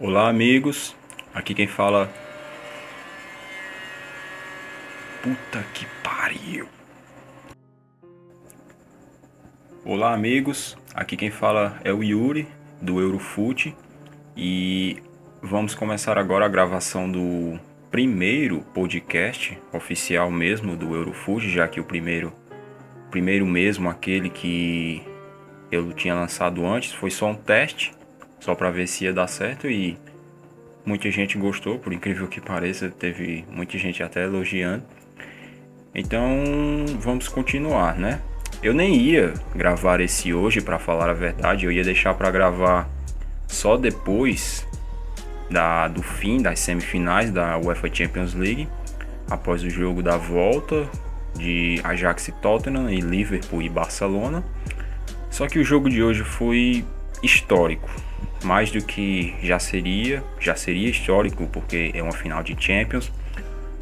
Olá, amigos. Aqui quem fala. Puta que pariu. Olá, amigos. Aqui quem fala é o Yuri do Eurofute e vamos começar agora a gravação do primeiro podcast oficial mesmo do Eurofute, já que o primeiro primeiro mesmo aquele que eu tinha lançado antes foi só um teste só para ver se ia dar certo e muita gente gostou, por incrível que pareça, teve muita gente até elogiando. Então, vamos continuar, né? Eu nem ia gravar esse hoje para falar a verdade, eu ia deixar para gravar só depois da do fim das semifinais da UEFA Champions League, após o jogo da volta de Ajax e Tottenham e Liverpool e Barcelona. Só que o jogo de hoje foi histórico mais do que já seria, já seria histórico porque é uma final de Champions,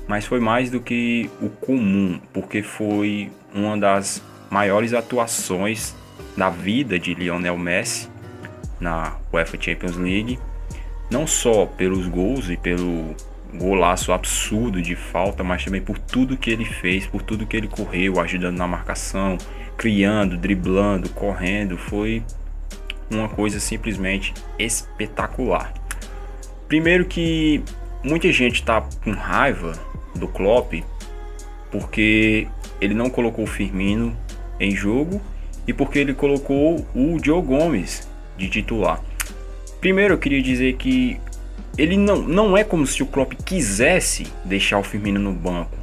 mas foi mais do que o comum, porque foi uma das maiores atuações da vida de Lionel Messi na UEFA Champions League, não só pelos gols e pelo golaço absurdo de falta, mas também por tudo que ele fez, por tudo que ele correu, ajudando na marcação, criando, driblando, correndo, foi uma coisa simplesmente espetacular. Primeiro que muita gente está com raiva do Klopp porque ele não colocou o Firmino em jogo e porque ele colocou o Joe Gomes de titular. Primeiro eu queria dizer que ele não, não é como se o Klopp quisesse deixar o Firmino no banco.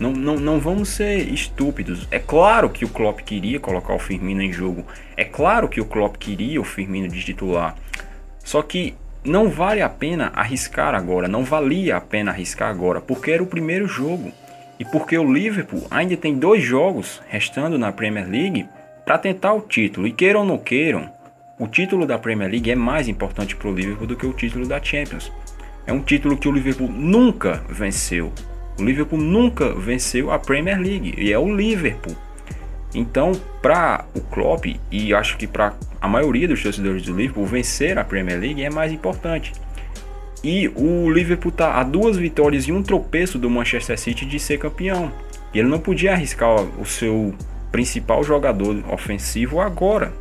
Não, não, não vamos ser estúpidos. É claro que o Klopp queria colocar o Firmino em jogo. É claro que o Klopp queria o Firmino de titular. Só que não vale a pena arriscar agora. Não valia a pena arriscar agora. Porque era o primeiro jogo. E porque o Liverpool ainda tem dois jogos restando na Premier League para tentar o título. E queiram ou não queiram, o título da Premier League é mais importante para o Liverpool do que o título da Champions. É um título que o Liverpool nunca venceu. O Liverpool nunca venceu a Premier League e é o Liverpool. Então, para o Klopp e acho que para a maioria dos torcedores do Liverpool, vencer a Premier League é mais importante. E o Liverpool está a duas vitórias e um tropeço do Manchester City de ser campeão. E ele não podia arriscar o seu principal jogador ofensivo agora.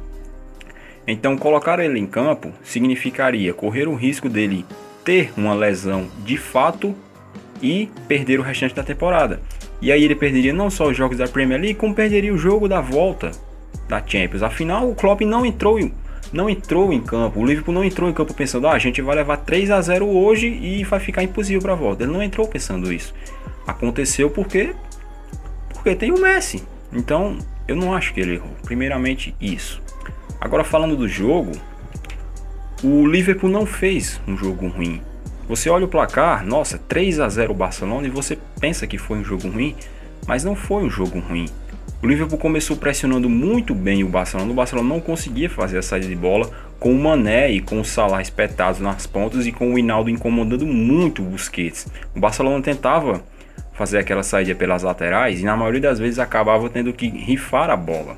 Então, colocar ele em campo significaria correr o risco dele ter uma lesão de fato e perder o restante da temporada. E aí ele perderia não só os jogos da Premier League, como perderia o jogo da volta da Champions. Afinal, o Klopp não entrou não entrou em campo. O Liverpool não entrou em campo pensando, ah, a gente vai levar 3 a 0 hoje e vai ficar impossível para a volta. Ele não entrou pensando isso. Aconteceu porque porque tem o Messi. Então, eu não acho que ele errou. Primeiramente isso. Agora falando do jogo, o Liverpool não fez um jogo ruim. Você olha o placar, nossa, 3 a 0 o Barcelona e você pensa que foi um jogo ruim, mas não foi um jogo ruim. O Liverpool começou pressionando muito bem o Barcelona, o Barcelona não conseguia fazer a saída de bola com o Mané e com o Salah espetados nas pontas e com o Hinaldo incomodando muito o Busquets. O Barcelona tentava fazer aquela saída pelas laterais e na maioria das vezes acabava tendo que rifar a bola.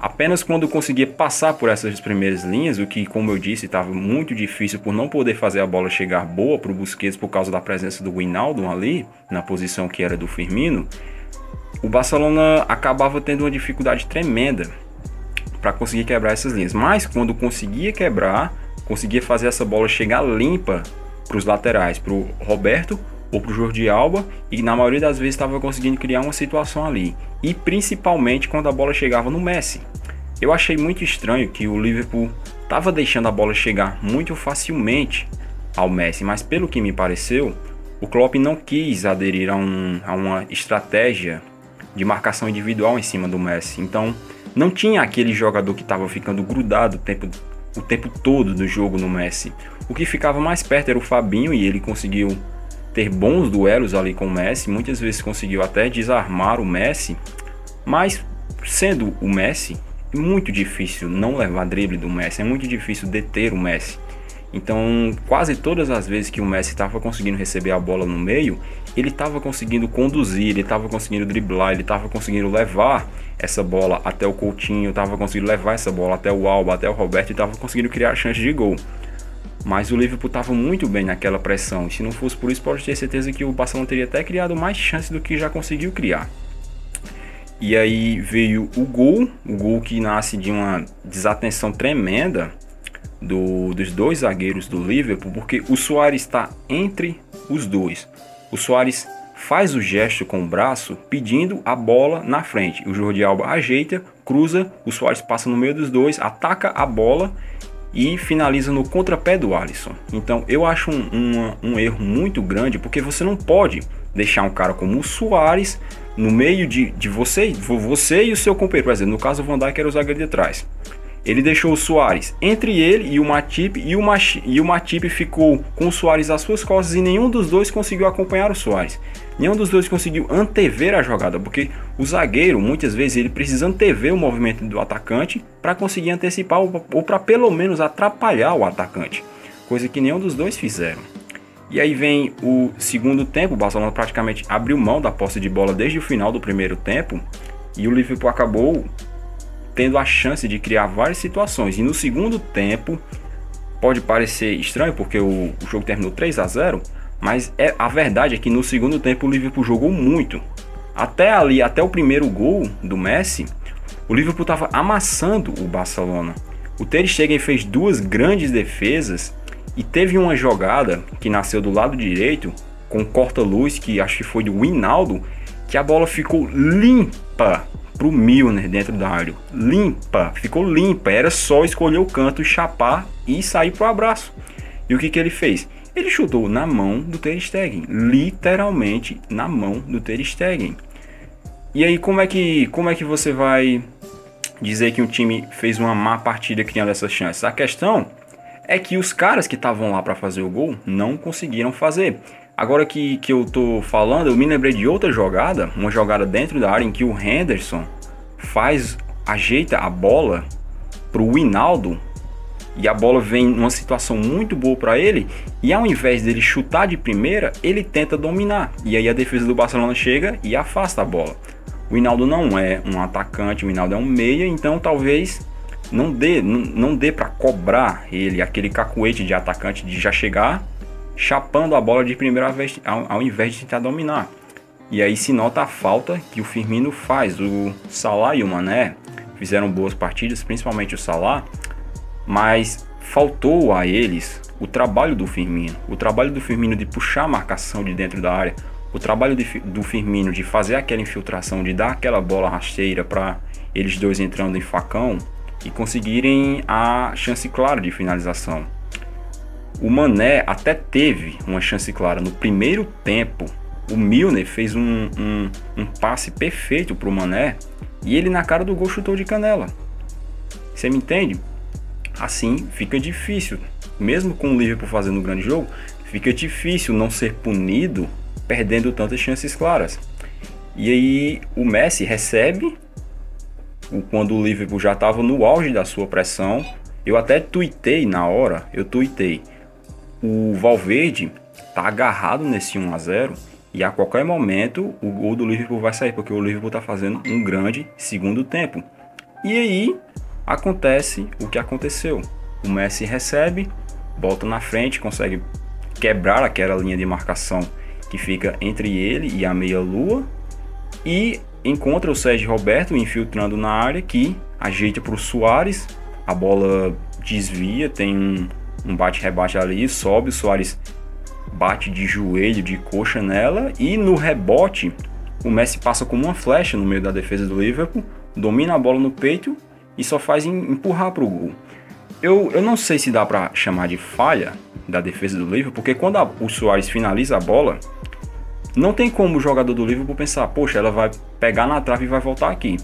Apenas quando conseguia passar por essas primeiras linhas, o que, como eu disse, estava muito difícil por não poder fazer a bola chegar boa para o Busquets por causa da presença do Winaldo ali, na posição que era do Firmino, o Barcelona acabava tendo uma dificuldade tremenda para conseguir quebrar essas linhas. Mas quando conseguia quebrar, conseguia fazer essa bola chegar limpa para os laterais, para o Roberto ou para o Jordi Alba e na maioria das vezes estava conseguindo criar uma situação ali. E principalmente quando a bola chegava no Messi. Eu achei muito estranho que o Liverpool estava deixando a bola chegar muito facilmente ao Messi, mas pelo que me pareceu, o Klopp não quis aderir a, um, a uma estratégia de marcação individual em cima do Messi. Então, não tinha aquele jogador que estava ficando grudado o tempo, o tempo todo do jogo no Messi. O que ficava mais perto era o Fabinho e ele conseguiu ter bons duelos ali com o Messi, muitas vezes conseguiu até desarmar o Messi, mas sendo o Messi, é muito difícil não levar drible do Messi, é muito difícil deter o Messi. Então, quase todas as vezes que o Messi estava conseguindo receber a bola no meio, ele estava conseguindo conduzir, ele estava conseguindo driblar, ele estava conseguindo levar essa bola até o Coutinho, estava conseguindo levar essa bola até o Alba, até o Roberto e estava conseguindo criar chances de gol. Mas o Liverpool estava muito bem naquela pressão. E se não fosse por isso, pode ter certeza que o Barcelona teria até criado mais chances do que já conseguiu criar. E aí veio o gol, o gol que nasce de uma desatenção tremenda do, dos dois zagueiros do Liverpool, porque o Soares está entre os dois. O Soares faz o gesto com o braço pedindo a bola na frente. O Jordi Alba ajeita, cruza, o Soares passa no meio dos dois, ataca a bola e finaliza no contrapé do Alisson. Então eu acho um, um, um erro muito grande porque você não pode deixar um cara como o Soares no meio de, de você, você e o seu companheiro. Por exemplo, no caso o Van Dijk era o zagueiro de trás. Ele deixou o Soares entre ele e o Matip e o, e o Matip ficou com o Soares às suas costas e nenhum dos dois conseguiu acompanhar o Soares. Nenhum dos dois conseguiu antever a jogada, porque o zagueiro muitas vezes ele precisa antever o movimento do atacante para conseguir antecipar ou para pelo menos atrapalhar o atacante, coisa que nenhum dos dois fizeram. E aí vem o segundo tempo, o Barcelona praticamente abriu mão da posse de bola desde o final do primeiro tempo e o Liverpool acabou tendo a chance de criar várias situações. E no segundo tempo, pode parecer estranho porque o, o jogo terminou 3 a 0, mas é, a verdade é que no segundo tempo o Liverpool jogou muito. Até ali, até o primeiro gol do Messi, o Liverpool estava amassando o Barcelona. O Ter Stegen fez duas grandes defesas e teve uma jogada que nasceu do lado direito, com corta-luz, que acho que foi do Winaldo, que a bola ficou limpa pro Milner dentro da área. Limpa, ficou limpa. Era só escolher o canto, chapar e sair pro abraço. E o que, que ele fez? Ele chutou na mão do Ter Stegen, literalmente na mão do Ter Stegen. E aí como é que como é que você vai dizer que um time fez uma má partida criando essas chances? A questão é que os caras que estavam lá para fazer o gol não conseguiram fazer. Agora que, que eu tô falando, eu me lembrei de outra jogada, uma jogada dentro da área em que o Henderson faz, ajeita a bola pro Winaldo e a bola vem numa situação muito boa para ele e ao invés dele chutar de primeira, ele tenta dominar e aí a defesa do Barcelona chega e afasta a bola. O Hinaldo não é um atacante, o Hinaldo é um meia, então talvez não dê, não, não dê para cobrar ele, aquele cacuete de atacante de já chegar chapando a bola de primeira vez ao, invés de tentar dominar. E aí se nota a falta que o Firmino faz. O Salah e o Mané fizeram boas partidas, principalmente o Salah, mas faltou a eles o trabalho do Firmino, o trabalho do Firmino de puxar a marcação de dentro da área, o trabalho de, do Firmino de fazer aquela infiltração, de dar aquela bola rasteira para eles dois entrando em facão e conseguirem a chance clara de finalização. O Mané até teve uma chance clara no primeiro tempo. O Milner fez um, um, um passe perfeito para o Mané e ele na cara do gol chutou de canela. Você me entende? Assim fica difícil, mesmo com o Liverpool fazendo um grande jogo, fica difícil não ser punido perdendo tantas chances claras. E aí o Messi recebe quando o Liverpool já estava no auge da sua pressão. Eu até tuitei na hora, eu tuitei. O Valverde tá agarrado nesse 1 a 0 e a qualquer momento o gol do Liverpool vai sair, porque o Liverpool tá fazendo um grande segundo tempo. E aí acontece o que aconteceu. O Messi recebe, volta na frente, consegue quebrar aquela linha de marcação que fica entre ele e a meia-lua e encontra o Sérgio Roberto infiltrando na área que ajeita para o Soares, a bola desvia, tem um, um bate-rebate ali, sobe, o Soares bate de joelho, de coxa nela e no rebote o Messi passa como uma flecha no meio da defesa do Liverpool, domina a bola no peito e só faz empurrar para o gol. Eu, eu não sei se dá para chamar de falha da defesa do Liverpool, porque quando a, o Soares finaliza a bola, não tem como o jogador do Liverpool pensar, poxa, ela vai pegar na trave e vai voltar aqui.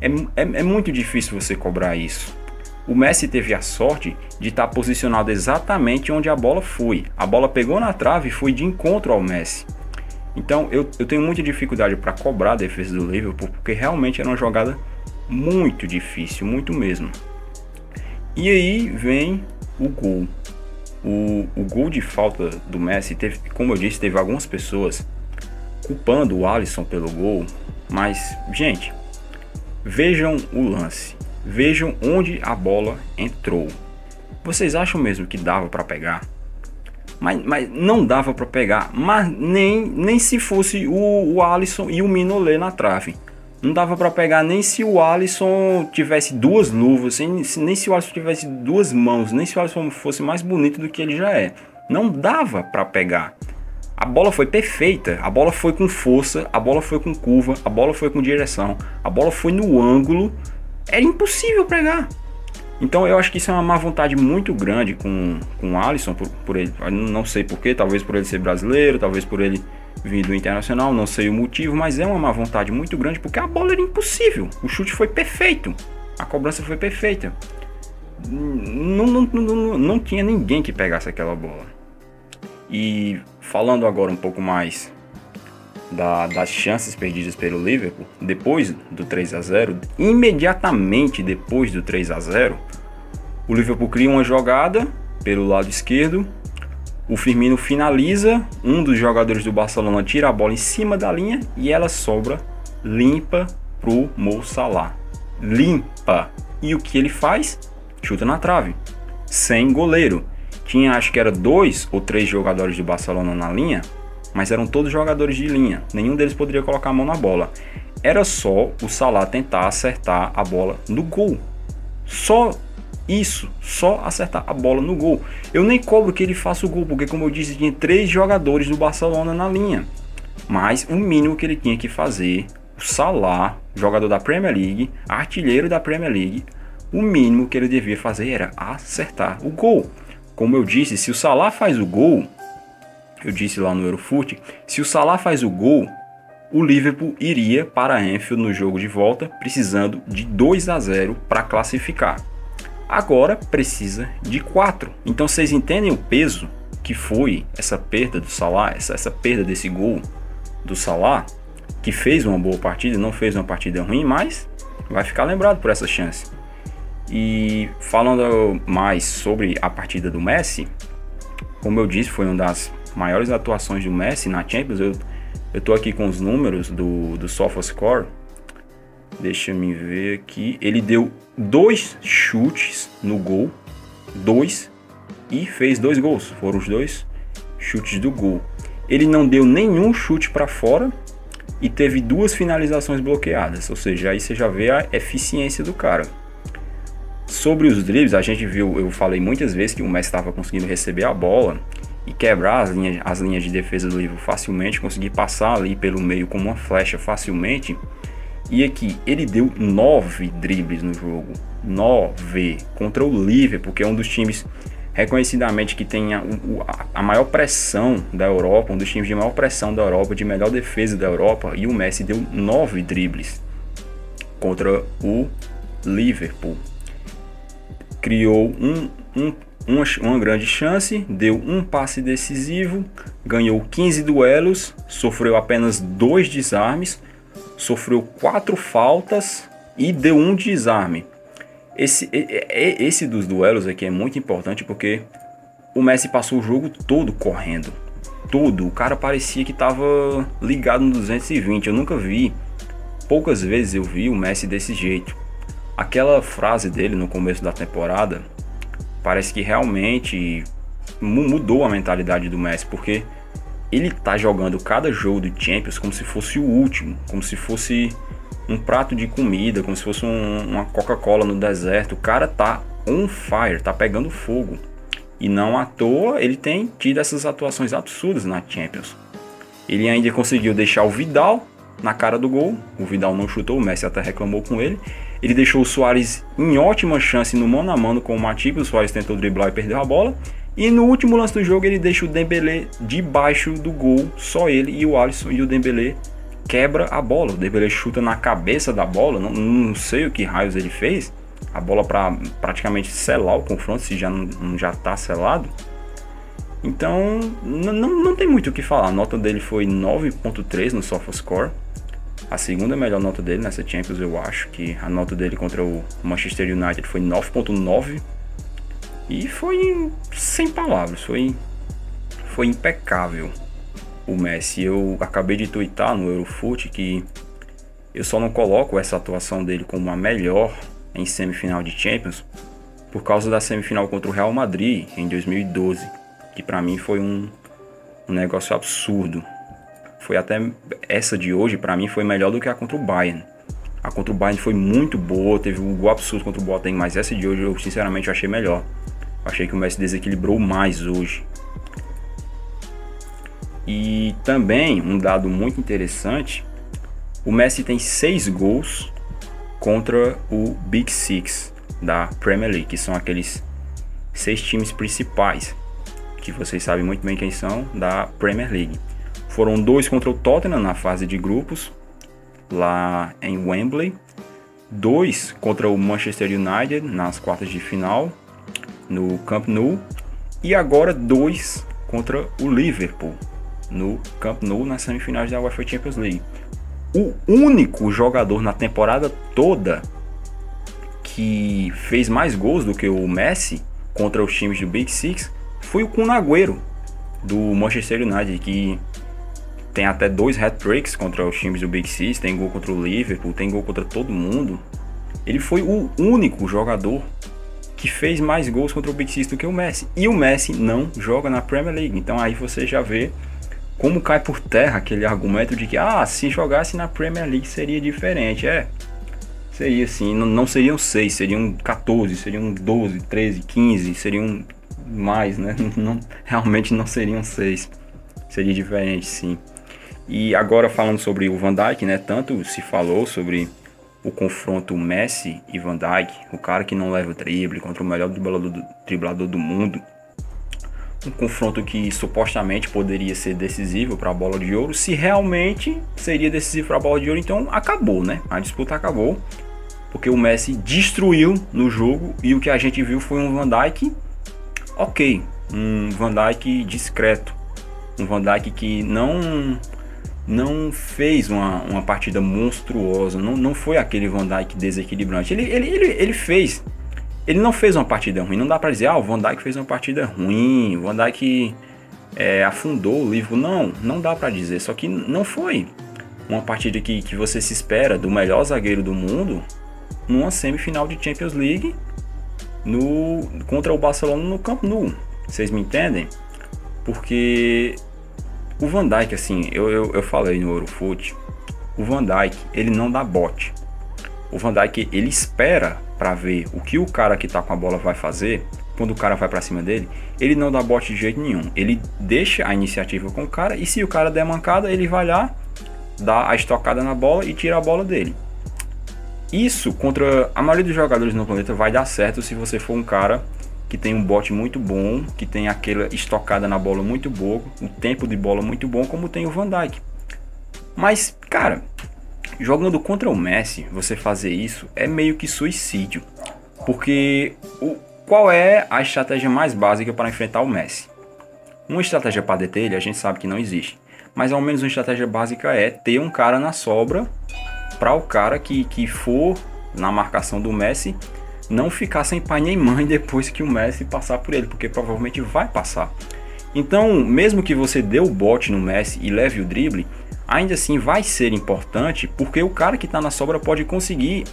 É, é, é muito difícil você cobrar isso. O Messi teve a sorte de estar posicionado exatamente onde a bola foi. A bola pegou na trave e foi de encontro ao Messi. Então eu, eu tenho muita dificuldade para cobrar a defesa do Liverpool, porque realmente era uma jogada muito difícil, muito mesmo. E aí vem o gol. O, o gol de falta do Messi, teve, como eu disse, teve algumas pessoas culpando o Alisson pelo gol, mas, gente, vejam o lance, vejam onde a bola entrou. Vocês acham mesmo que dava para pegar? Mas, mas não dava para pegar, mas nem, nem se fosse o, o Alisson e o Minolet na trave. Não dava para pegar nem se o Alisson tivesse duas luvas, nem, nem se o Alisson tivesse duas mãos, nem se o Alisson fosse mais bonito do que ele já é. Não dava para pegar. A bola foi perfeita, a bola foi com força, a bola foi com curva, a bola foi com direção, a bola foi no ângulo. Era impossível pegar. Então eu acho que isso é uma má vontade muito grande com, com o Alisson, por, por ele. Não sei porquê, talvez por ele ser brasileiro, talvez por ele vir do Internacional, não sei o motivo, mas é uma má vontade muito grande porque a bola era impossível. O chute foi perfeito, a cobrança foi perfeita. Não, não, não, não tinha ninguém que pegasse aquela bola. E falando agora um pouco mais da, das chances perdidas pelo Liverpool, depois do 3 a 0 imediatamente depois do 3 a 0 o Liverpool cria uma jogada pelo lado esquerdo. O Firmino finaliza, um dos jogadores do Barcelona tira a bola em cima da linha e ela sobra limpa pro Mo Salah. Limpa. E o que ele faz? Chuta na trave. Sem goleiro. Tinha acho que era dois ou três jogadores do Barcelona na linha mas eram todos jogadores de linha, nenhum deles poderia colocar a mão na bola. Era só o Salah tentar acertar a bola no gol. Só isso, só acertar a bola no gol. Eu nem cobro que ele faça o gol, porque como eu disse, tinha três jogadores do Barcelona na linha. Mas o mínimo que ele tinha que fazer, o Salah, jogador da Premier League, artilheiro da Premier League, o mínimo que ele devia fazer era acertar o gol. Como eu disse, se o Salah faz o gol, eu disse lá no Eurofoot, se o Salah faz o gol, o Liverpool iria para Anfield no jogo de volta, precisando de 2 a 0 para classificar. Agora precisa de 4. Então vocês entendem o peso que foi essa perda do Salah, essa, essa perda desse gol do Salah, que fez uma boa partida, não fez uma partida ruim, mas vai ficar lembrado por essa chance. E falando mais sobre a partida do Messi, como eu disse, foi uma das maiores atuações do Messi na Champions, eu, eu tô aqui com os números do, do SofaScore. Deixa me ver aqui. Ele deu dois chutes no gol, dois, e fez dois gols. Foram os dois chutes do gol. Ele não deu nenhum chute para fora e teve duas finalizações bloqueadas. Ou seja, aí você já vê a eficiência do cara. Sobre os dribles, a gente viu, eu falei muitas vezes que o Messi estava conseguindo receber a bola e quebrar as linhas, as linhas de defesa do livro facilmente, conseguir passar ali pelo meio como uma flecha facilmente. E aqui, ele deu nove dribles no jogo. Nove contra o Liverpool, que é um dos times reconhecidamente que tem a, a, maior pressão da Europa, um dos times de maior pressão da Europa, de melhor defesa da Europa. E o Messi deu nove dribles contra o Liverpool. Criou um, um uma, uma grande chance, deu um passe decisivo, ganhou 15 duelos, sofreu apenas dois desarmes, sofreu quatro faltas e deu um desarme. Esse, esse dos duelos aqui é muito importante porque o Messi passou o jogo todo correndo. Todo. O cara parecia que estava ligado no 220. Eu nunca vi. Poucas vezes eu vi o Messi desse jeito. Aquela frase dele no começo da temporada, parece que realmente mudou a mentalidade do Messi, porque ele tá jogando cada jogo do Champions como se fosse o último, como se fosse um prato de comida, como se fosse um, uma Coca-Cola no deserto. O cara tá on fire, tá pegando fogo. E não à toa ele tem tido essas atuações absurdas na Champions. Ele ainda conseguiu deixar o Vidal na cara do gol. O Vidal não chutou, o Messi até reclamou com ele. Ele deixou o Soares em ótima chance no mano a mano com o Matip. O Soares tentou driblar e perdeu a bola. E no último lance do jogo ele deixa o Dembélé debaixo do gol, só ele e o Alisson e o Dembélé quebra a bola. O Dembélé chuta na cabeça da bola, não, não sei o que raios ele fez. A bola para praticamente selar o confronto, se já não já tá selado. Então, não, não tem muito o que falar. A nota dele foi 9.3 no SofaScore a segunda melhor nota dele nessa Champions, eu acho que a nota dele contra o Manchester United foi 9.9 e foi sem palavras, foi foi impecável o Messi. Eu acabei de twittar no Eurofoot que eu só não coloco essa atuação dele como a melhor em semifinal de Champions, por causa da semifinal contra o Real Madrid em 2012, que para mim foi um, um negócio absurdo. Foi até essa de hoje para mim foi melhor do que a contra o Bayern. A contra o Bayern foi muito boa, teve um gol absurdo contra o Boateng, mas essa de hoje eu sinceramente achei melhor. Achei que o Messi desequilibrou mais hoje. E também um dado muito interessante, o Messi tem seis gols contra o Big Six da Premier League, que são aqueles seis times principais, que vocês sabem muito bem quem são, da Premier League. Foram dois contra o Tottenham na fase de grupos, lá em Wembley, dois contra o Manchester United nas quartas de final, no Camp Nou, e agora dois contra o Liverpool, no Camp Nou, nas semifinais da UEFA Champions League. O único jogador na temporada toda que fez mais gols do que o Messi contra os times do Big Six foi o Kun Agüero, do Manchester United, que tem até dois hat-tricks contra os times do Big Six, tem gol contra o Liverpool, tem gol contra todo mundo. Ele foi o único jogador que fez mais gols contra o Big Six do que o Messi. E o Messi não joga na Premier League. Então aí você já vê como cai por terra aquele argumento de que ah, se jogasse na Premier League seria diferente. É, Seria assim, não, seriam 6, seriam 14, seriam 12, 13, 15, seriam mais, né? Não, realmente não seriam 6. Seria diferente, sim. E agora falando sobre o Van Dijk, né? Tanto se falou sobre o confronto Messi e Van Dijk, o cara que não leva o drible contra o melhor driblador do, mundo. Um confronto que supostamente poderia ser decisivo para a bola de ouro. Se realmente seria decisivo para a bola de ouro, então acabou, né? A disputa acabou porque o Messi destruiu no jogo e o que a gente viu foi um Van Dijk ok, um Van Dijk discreto, um Van Dijk que não não fez uma, uma partida monstruosa, não, não foi aquele Van Dijk desequilibrante. Ele, ele, ele, ele fez, ele não fez uma partida ruim, não dá para dizer, ah, o Van Dijk fez uma partida ruim, o Van Dijk é, afundou o livro, não, não dá para dizer, só que não foi uma partida que, que você se espera do melhor zagueiro do mundo numa semifinal de Champions League no, contra o Barcelona no Camp Nou. Vocês me entendem? Porque o Van Dijk, assim, eu, eu, eu falei no Eurofoot, o Van Dijk, ele não dá bote. O Van Dijk, ele espera para ver o que o cara que tá com a bola vai fazer quando o cara vai para cima dele, ele não dá bote de jeito nenhum. Ele deixa a iniciativa com o cara e se o cara der mancada, ele vai lá, dá a estocada na bola e tira a bola dele. Isso contra a maioria dos jogadores no planeta vai dar certo se você for um cara que tem um bote muito bom, que tem aquela estocada na bola muito boa, um tempo de bola muito bom, como tem o Van Dijk. Mas, cara, jogando contra o Messi, você fazer isso é meio que suicídio. Porque o, qual é a estratégia mais básica para enfrentar o Messi? Uma estratégia para deter ele, a gente sabe que não existe. Mas ao menos uma estratégia básica é ter um cara na sobra para o cara que, que for na marcação do Messi não ficar sem pai nem mãe depois que o Messi passar por ele, porque provavelmente vai passar. Então, mesmo que você dê o bote no Messi e leve o drible, ainda assim vai ser importante, porque o cara que está na sobra pode conseguir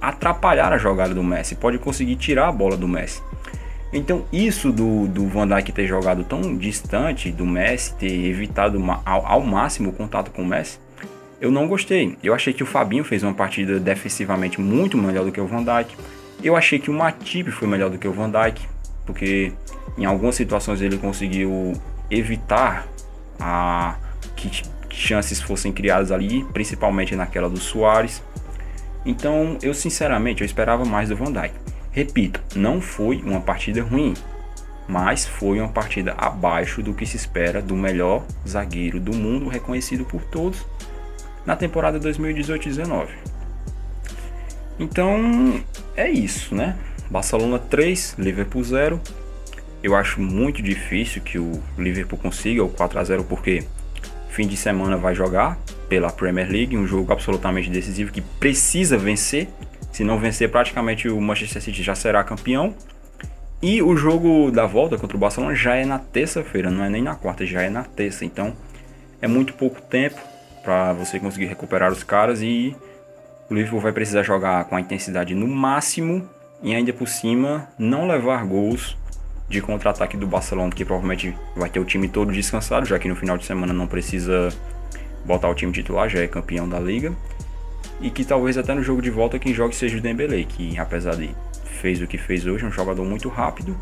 atrapalhar a jogada do Messi, pode conseguir tirar a bola do Messi. Então, isso do, do Van Dijk ter jogado tão distante do Messi, ter evitado ao, ao máximo o contato com o Messi, eu não gostei. Eu achei que o Fabinho fez uma partida defensivamente muito melhor do que o Van Dijk. Eu achei que o Matip foi melhor do que o Van Dijk, porque em algumas situações ele conseguiu evitar a que chances fossem criadas ali, principalmente naquela do Soares. Então, eu sinceramente eu esperava mais do Van Dijk. Repito, não foi uma partida ruim, mas foi uma partida abaixo do que se espera do melhor zagueiro do mundo, reconhecido por todos na temporada 2018-19. Então é isso, né? Barcelona 3, Liverpool 0. Eu acho muito difícil que o Liverpool consiga o 4 a 0 porque fim de semana vai jogar pela Premier League, um jogo absolutamente decisivo que precisa vencer. Se não vencer, praticamente o Manchester City já será campeão. E o jogo da volta contra o Barcelona já é na terça-feira, não é nem na quarta, já é na terça. Então é muito pouco tempo para você conseguir recuperar os caras e o Liverpool vai precisar jogar com a intensidade no máximo e ainda por cima não levar gols de contra-ataque do Barcelona, que provavelmente vai ter o time todo descansado, já que no final de semana não precisa botar o time titular, já é campeão da liga. E que talvez até no jogo de volta quem jogue seja o Dembélé, que apesar de fez o que fez hoje, é um jogador muito rápido,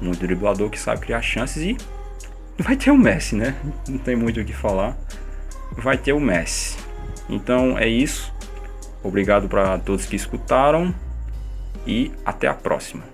muito driblador que sabe criar chances e vai ter o Messi, né? Não tem muito o que falar. Vai ter o Messi. Então é isso. Obrigado para todos que escutaram e até a próxima.